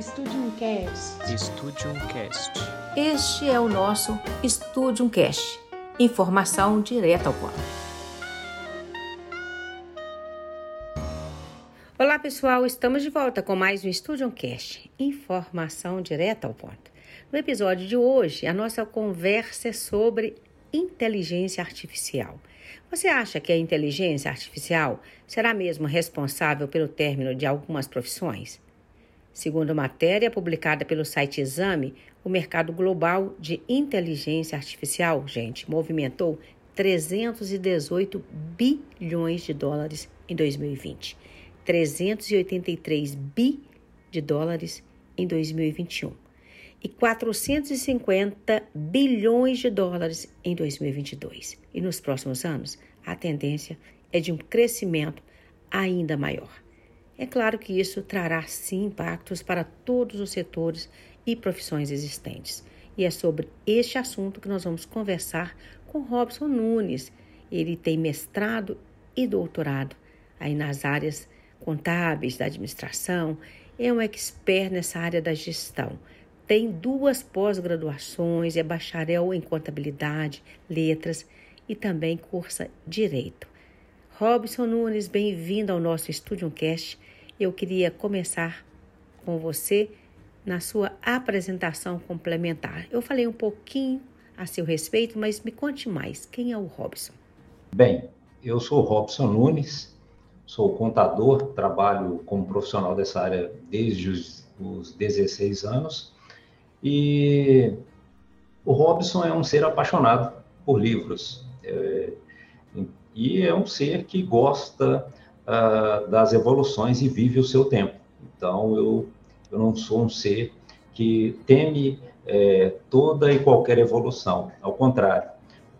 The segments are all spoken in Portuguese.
Studium Cast. Studium Cast. Este é o nosso Studium Cast. Informação direta ao ponto. Olá pessoal, estamos de volta com mais um Studium Cast. Informação direta ao ponto. No episódio de hoje, a nossa conversa é sobre inteligência artificial. Você acha que a inteligência artificial será mesmo responsável pelo término de algumas profissões? Segundo matéria publicada pelo site Exame, o mercado global de inteligência artificial, gente, movimentou 318 bilhões de dólares em 2020, 383 bi de dólares em 2021 e 450 bilhões de dólares em 2022. E nos próximos anos, a tendência é de um crescimento ainda maior. É claro que isso trará sim impactos para todos os setores e profissões existentes. E é sobre este assunto que nós vamos conversar com Robson Nunes. Ele tem mestrado e doutorado aí nas áreas contábeis, da administração, é um expert nessa área da gestão. Tem duas pós-graduações, é bacharel em contabilidade, letras e também cursa direito. Robson Nunes, bem-vindo ao nosso Studio Cast. Eu queria começar com você na sua apresentação complementar. Eu falei um pouquinho a seu respeito, mas me conte mais. Quem é o Robson? Bem, eu sou Robson Nunes, sou contador, trabalho como profissional dessa área desde os, os 16 anos e o Robson é um ser apaixonado por livros. É, e é um ser que gosta uh, das evoluções e vive o seu tempo. Então, eu, eu não sou um ser que teme é, toda e qualquer evolução. Ao contrário,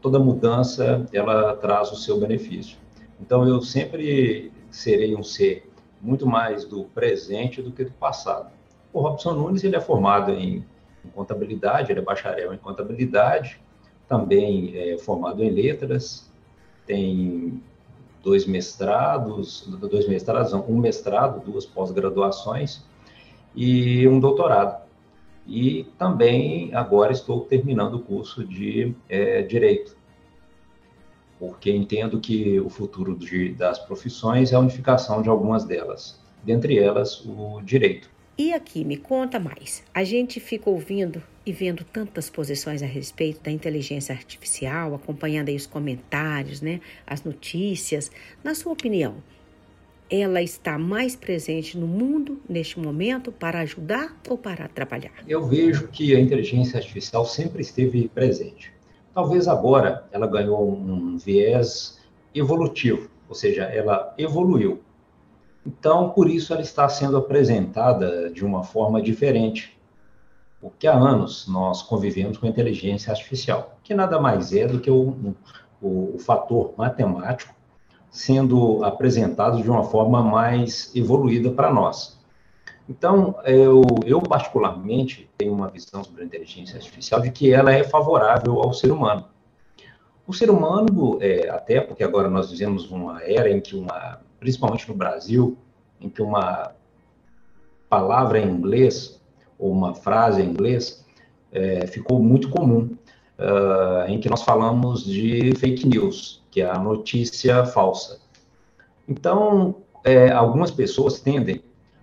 toda mudança, ela traz o seu benefício. Então, eu sempre serei um ser muito mais do presente do que do passado. O Robson Nunes, ele é formado em em contabilidade, ele é bacharel em contabilidade, também é formado em letras, tem dois mestrados, dois mestrados, um mestrado, duas pós-graduações e um doutorado. E também agora estou terminando o curso de é, Direito, porque entendo que o futuro de, das profissões é a unificação de algumas delas, dentre elas o Direito. E aqui, me conta mais. A gente fica ouvindo e vendo tantas posições a respeito da inteligência artificial, acompanhando aí os comentários, né, as notícias. Na sua opinião, ela está mais presente no mundo neste momento para ajudar ou para atrapalhar? Eu vejo que a inteligência artificial sempre esteve presente. Talvez agora ela ganhou um viés evolutivo, ou seja, ela evoluiu. Então, por isso ela está sendo apresentada de uma forma diferente. Porque há anos nós convivemos com a inteligência artificial, que nada mais é do que o, o, o fator matemático sendo apresentado de uma forma mais evoluída para nós. Então, eu, eu, particularmente tenho uma visão sobre a inteligência artificial de que ela é favorável ao ser humano. O ser humano, é, até porque agora nós vivemos uma era em que uma principalmente no Brasil, em que uma palavra em inglês ou uma frase em inglês é, ficou muito comum, uh, em que nós falamos de fake news, que é a notícia falsa. Então, é, algumas pessoas tendem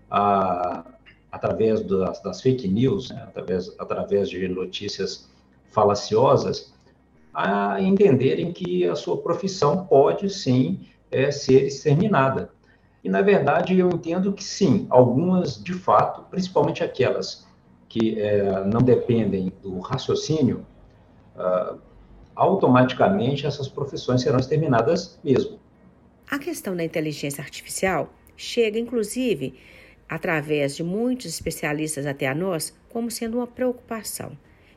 a, através das, das fake news, né, através, através de notícias falaciosas, a entenderem que a sua profissão pode sim é, ser exterminada. E, na verdade, eu entendo que sim, algumas, de fato, principalmente aquelas que é, não dependem do raciocínio, uh, automaticamente essas profissões serão exterminadas mesmo. A questão da inteligência artificial chega, inclusive, através de muitos especialistas até a nós, como sendo uma preocupação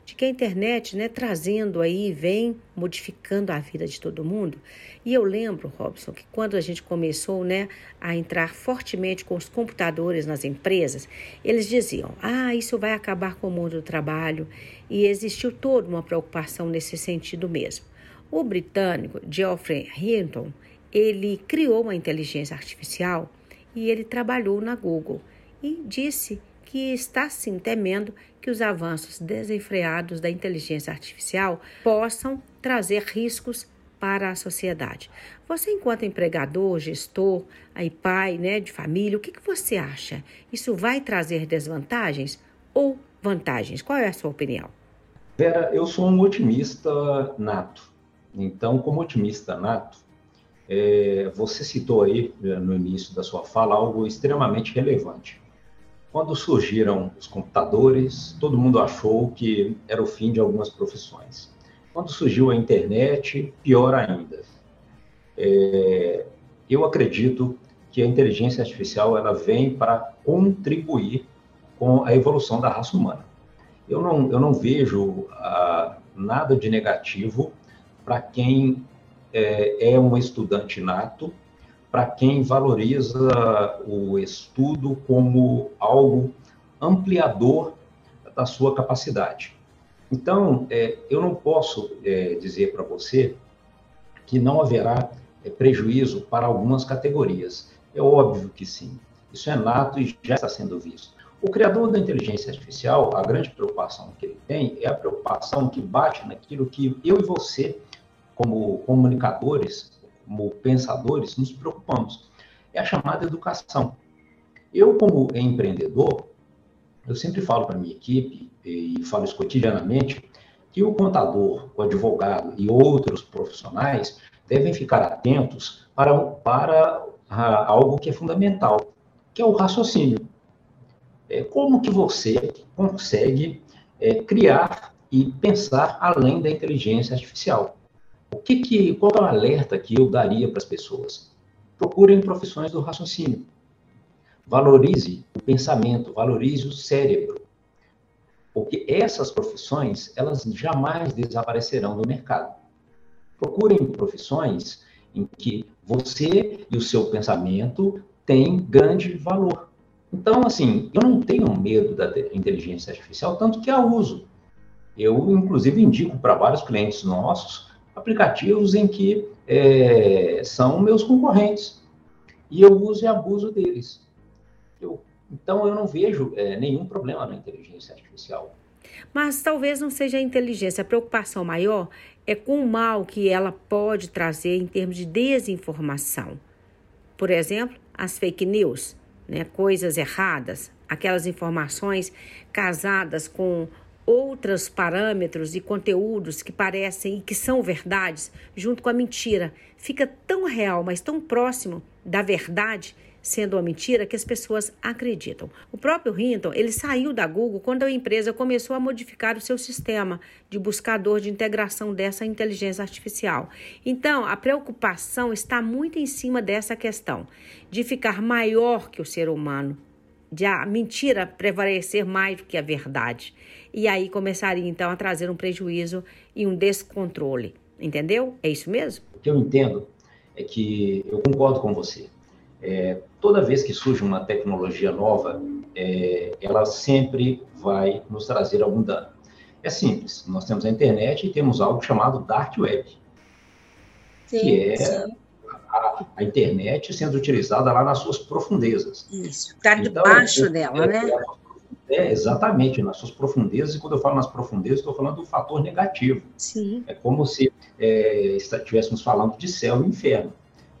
de que a internet, né, trazendo aí, vem modificando a vida de todo mundo. E eu lembro, Robson, que quando a gente começou, né, a entrar fortemente com os computadores nas empresas, eles diziam: "Ah, isso vai acabar com o mundo do trabalho", e existiu toda uma preocupação nesse sentido mesmo. O britânico Geoffrey Hinton, ele criou uma inteligência artificial e ele trabalhou na Google e disse que está sim temendo que os avanços desenfreados da inteligência artificial possam trazer riscos para a sociedade. Você, enquanto empregador, gestor, aí pai né, de família, o que, que você acha? Isso vai trazer desvantagens ou vantagens? Qual é a sua opinião? Vera, eu sou um otimista nato. Então, como otimista nato, é, você citou aí né, no início da sua fala algo extremamente relevante. Quando surgiram os computadores, todo mundo achou que era o fim de algumas profissões. Quando surgiu a internet, pior ainda. É, eu acredito que a inteligência artificial ela vem para contribuir com a evolução da raça humana. Eu não, eu não vejo ah, nada de negativo para quem é, é um estudante nato, para quem valoriza o estudo como algo ampliador da sua capacidade. Então, é, eu não posso é, dizer para você que não haverá é, prejuízo para algumas categorias. É óbvio que sim. Isso é nato e já está sendo visto. O criador da inteligência artificial, a grande preocupação que ele tem é a preocupação que bate naquilo que eu e você, como comunicadores, como pensadores, nos preocupamos. É a chamada educação. Eu, como empreendedor, eu sempre falo para minha equipe, e falo isso cotidianamente, que o contador, o advogado e outros profissionais devem ficar atentos para, para algo que é fundamental, que é o raciocínio. É, como que você consegue é, criar e pensar além da inteligência artificial? O que que, qual é o alerta que eu daria para as pessoas? Procurem profissões do raciocínio. Valorize o pensamento, valorize o cérebro. Porque essas profissões, elas jamais desaparecerão do mercado. Procurem profissões em que você e o seu pensamento têm grande valor. Então, assim, eu não tenho medo da inteligência artificial, tanto que a uso. Eu, inclusive, indico para vários clientes nossos aplicativos em que é, são meus concorrentes. E eu uso e abuso deles. Eu, então, eu não vejo é, nenhum problema na inteligência artificial. Mas talvez não seja a inteligência. A preocupação maior é com o mal que ela pode trazer em termos de desinformação. Por exemplo, as fake news, né, coisas erradas, aquelas informações casadas com outros parâmetros e conteúdos que parecem e que são verdades, junto com a mentira. Fica tão real, mas tão próximo da verdade, sendo uma mentira, que as pessoas acreditam. O próprio Hinton, ele saiu da Google quando a empresa começou a modificar o seu sistema de buscador de integração dessa inteligência artificial. Então, a preocupação está muito em cima dessa questão de ficar maior que o ser humano, de a mentira prevalecer mais do que a verdade. E aí começaria então a trazer um prejuízo e um descontrole. Entendeu? É isso mesmo? O que eu entendo é que eu concordo com você. É, toda vez que surge uma tecnologia nova, é, ela sempre vai nos trazer algum dano. É simples. Nós temos a internet e temos algo chamado dark web, sim, que é sim a, a, internet sendo utilizada lá nas suas profundezas. Isso, está então, debaixo eu, dela, né? É, exatamente, nas suas profundezas, e quando eu falo nas profundezas, estou falando do fator negativo. Sim. É como se é, estivéssemos falando de céu e inferno.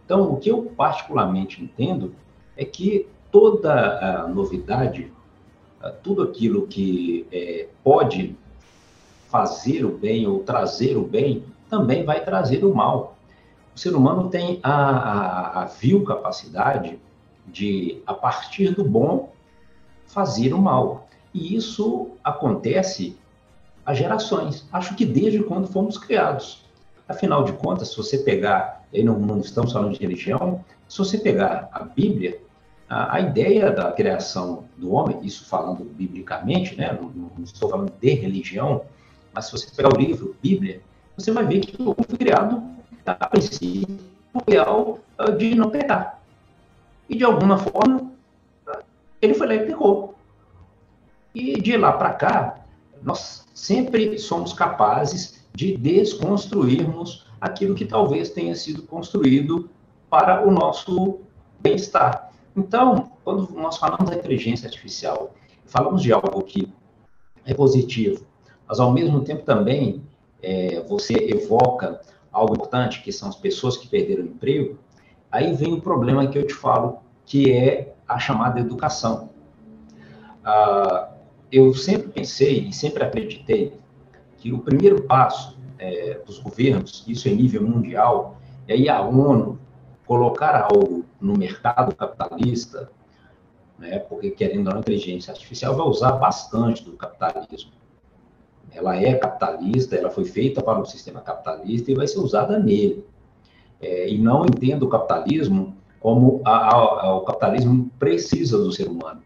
Então, o que eu particularmente entendo é que toda novidade, tudo aquilo que é, pode fazer o bem ou trazer o bem, também vai trazer o mal o ser humano tem a, a, a vil capacidade de, a partir do bom, fazer o mal. E isso acontece há gerações. Acho que desde quando fomos criados. Afinal de contas, se você pegar, aí não, não estamos falando de religião, se você pegar a Bíblia, a, a, ideia da criação do homem, isso falando biblicamente, né, não, não, estou falando de religião, mas se você pegar o livro Bíblia, você vai ver que o homem foi criado a princípio, real de não pecar. E, de alguma forma, ele foi lá e pecou. E de lá para cá, nós sempre somos capazes de desconstruirmos aquilo que talvez tenha sido construído para o nosso bem-estar. Então, quando nós falamos da inteligência artificial, falamos de algo que é positivo, mas ao mesmo tempo também é, você evoca algo importante, que são as pessoas que perderam o emprego, aí vem o problema que eu te falo, que é a chamada educação. Ah, eu sempre pensei e sempre acreditei que o primeiro passo é, dos governos, isso em nível mundial, é à ONU colocar algo no mercado capitalista, né, porque querendo ou não, a inteligência artificial vai usar bastante do capitalismo. Ela é capitalista, ela foi feita para um sistema capitalista e vai ser usada nele. É, e não entendo o capitalismo como a, a, a, o capitalismo precisa do ser humano.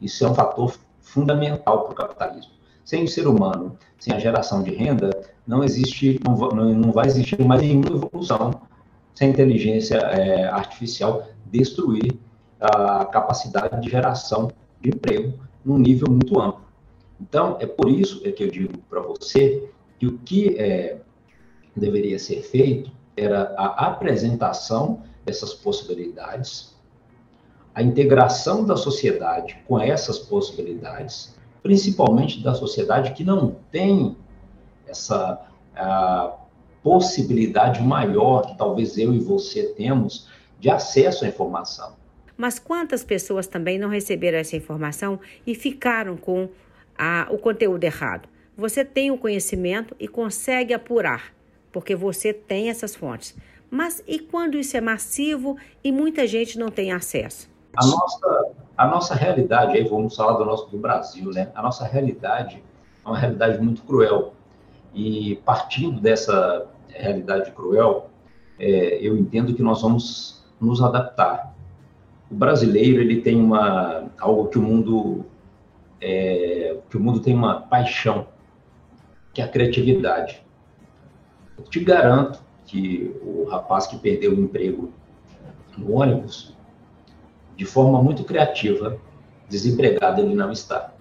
Isso é um fator fundamental para o capitalismo. Sem o ser humano, sem a geração de renda, não existe, não, não vai existir mais nenhuma evolução sem a inteligência é, artificial destruir a capacidade de geração de emprego num nível muito amplo. Então, é por isso é que eu digo para você que o que é, deveria ser feito era a apresentação dessas possibilidades, a integração da sociedade com essas possibilidades, principalmente da sociedade que não tem essa possibilidade maior que talvez eu e você temos de acesso à informação. Mas quantas pessoas também não receberam essa informação e ficaram com a, o conteúdo errado? Você tem o conhecimento e consegue apurar, porque você tem essas fontes. Mas e quando isso é massivo e muita gente não tem acesso? A nossa, a nossa realidade, aí vamos falar do nosso do Brasil, né? A nossa realidade é uma realidade muito cruel. E partindo dessa realidade cruel, é, eu entendo que nós vamos nos adaptar. O brasileiro ele tem uma algo que o mundo é, que o mundo tem uma paixão, que é a criatividade. Eu te garanto que o rapaz que perdeu o emprego no ônibus, de forma muito criativa, desempregado ele não está.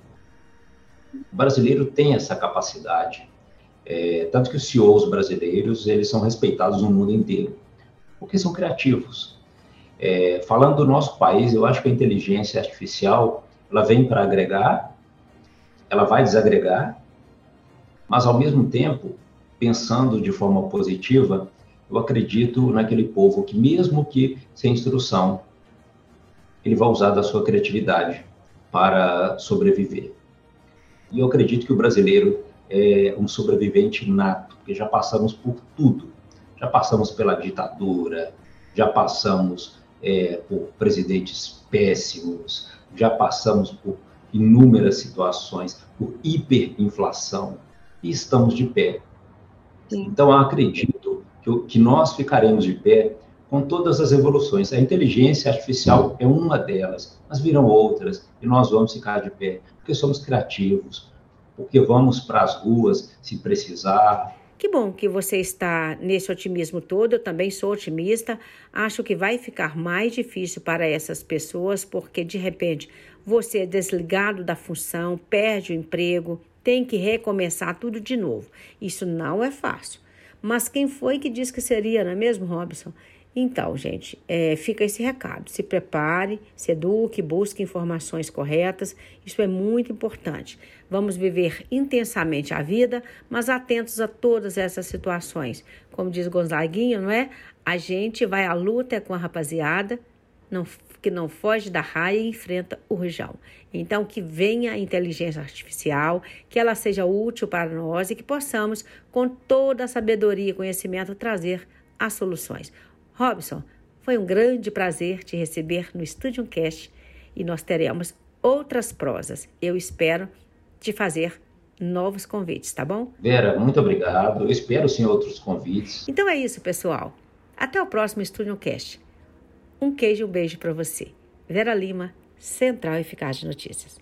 O brasileiro tem essa capacidade é, tanto que os CEOs brasileiros, eles são respeitados no mundo inteiro, porque são criativos. É, falando do nosso país, eu acho que a inteligência artificial, ela vem para agregar, ela vai desagregar, mas ao mesmo tempo, pensando de forma positiva, eu acredito naquele povo que mesmo que sem instrução, ele vai usar da sua criatividade para sobreviver. E eu acredito que o brasileiro é, um sobrevivente nato, porque já passamos por tudo. Já passamos pela ditadura, já passamos é, por presidentes péssimos, já passamos por inúmeras situações, por hiperinflação, e estamos de pé. Sim. Então, acredito que, que nós ficaremos de pé com todas as evoluções. A inteligência artificial é uma delas, mas virão outras, e nós vamos ficar de pé, porque somos criativos, porque vamos para as ruas se precisar. Que bom que você está nesse otimismo todo. Eu também sou otimista. Acho que vai ficar mais difícil para essas pessoas, porque de repente você é desligado da função, perde o emprego, tem que recomeçar tudo de novo. Isso não é fácil. Mas quem foi que disse que seria, não é mesmo, Robson? Então, gente, é, fica esse recado. Se prepare, se eduque, busque informações corretas. Isso é muito importante. Vamos viver intensamente a vida, mas atentos a todas essas situações. Como diz Gonzaguinho, não é? A gente vai à luta com a rapaziada, não, que não foge da raia e enfrenta o rojão. Então, que venha a inteligência artificial, que ela seja útil para nós e que possamos, com toda a sabedoria e conhecimento, trazer as soluções. Robson, foi um grande prazer te receber no Studio Cast e nós teremos outras prosas. Eu espero te fazer novos convites, tá bom? Vera, muito obrigado. Eu espero sim outros convites. Então é isso, pessoal. Até o próximo Studio Cast. Um queijo e um beijo para você. Vera Lima, Central Eficaz de Notícias.